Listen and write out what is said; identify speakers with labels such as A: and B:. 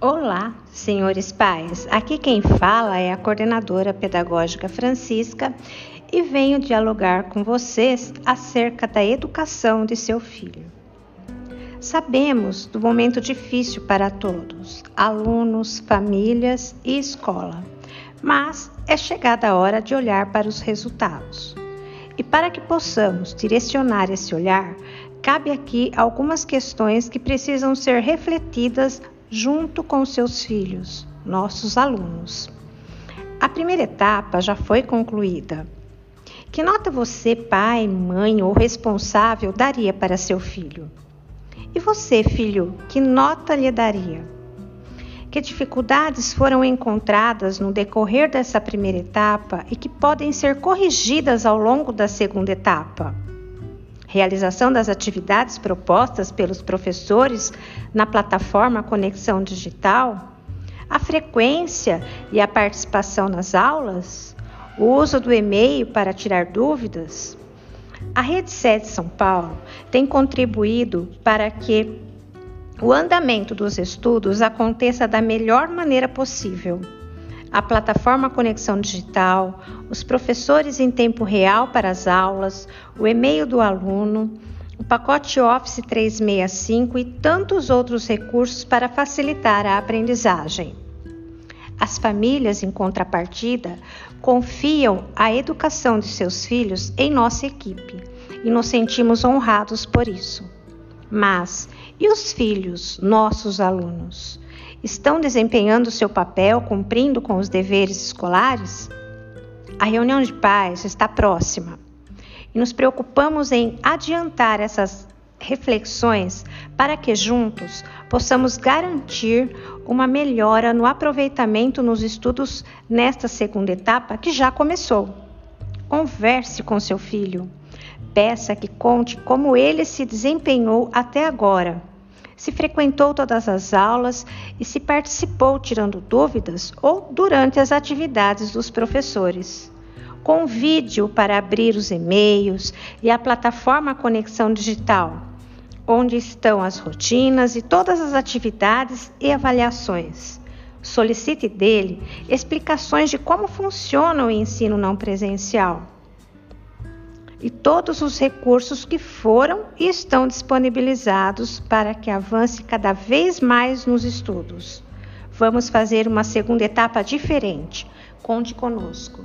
A: Olá, senhores pais. Aqui quem fala é a coordenadora pedagógica Francisca e venho dialogar com vocês acerca da educação de seu filho. Sabemos do momento difícil para todos, alunos, famílias e escola, mas é chegada a hora de olhar para os resultados. E para que possamos direcionar esse olhar, cabe aqui algumas questões que precisam ser refletidas junto com seus filhos, nossos alunos. A primeira etapa já foi concluída. Que nota você, pai, mãe ou responsável, daria para seu filho? E você, filho, que nota lhe daria? Que dificuldades foram encontradas no decorrer dessa primeira etapa e que podem ser corrigidas ao longo da segunda etapa? Realização das atividades propostas pelos professores na plataforma Conexão Digital, a frequência e a participação nas aulas, o uso do e-mail para tirar dúvidas. A Rede 7 São Paulo tem contribuído para que o andamento dos estudos aconteça da melhor maneira possível a plataforma Conexão Digital, os professores em tempo real para as aulas, o e-mail do aluno, o pacote Office 365 e tantos outros recursos para facilitar a aprendizagem. As famílias, em contrapartida, confiam a educação de seus filhos em nossa equipe e nos sentimos honrados por isso. Mas e os filhos, nossos alunos? estão desempenhando seu papel, cumprindo com os deveres escolares? A reunião de pais está próxima e nos preocupamos em adiantar essas reflexões para que juntos possamos garantir uma melhora no aproveitamento nos estudos nesta segunda etapa que já começou. Converse com seu filho. Peça que conte como ele se desempenhou até agora se frequentou todas as aulas e se participou tirando dúvidas ou durante as atividades dos professores. Convide-o para abrir os e-mails e a plataforma Conexão Digital, onde estão as rotinas e todas as atividades e avaliações. Solicite dele explicações de como funciona o ensino não presencial e todos os recursos que foram e estão disponibilizados para que avance cada vez mais nos estudos. Vamos fazer uma segunda etapa diferente. Conte conosco.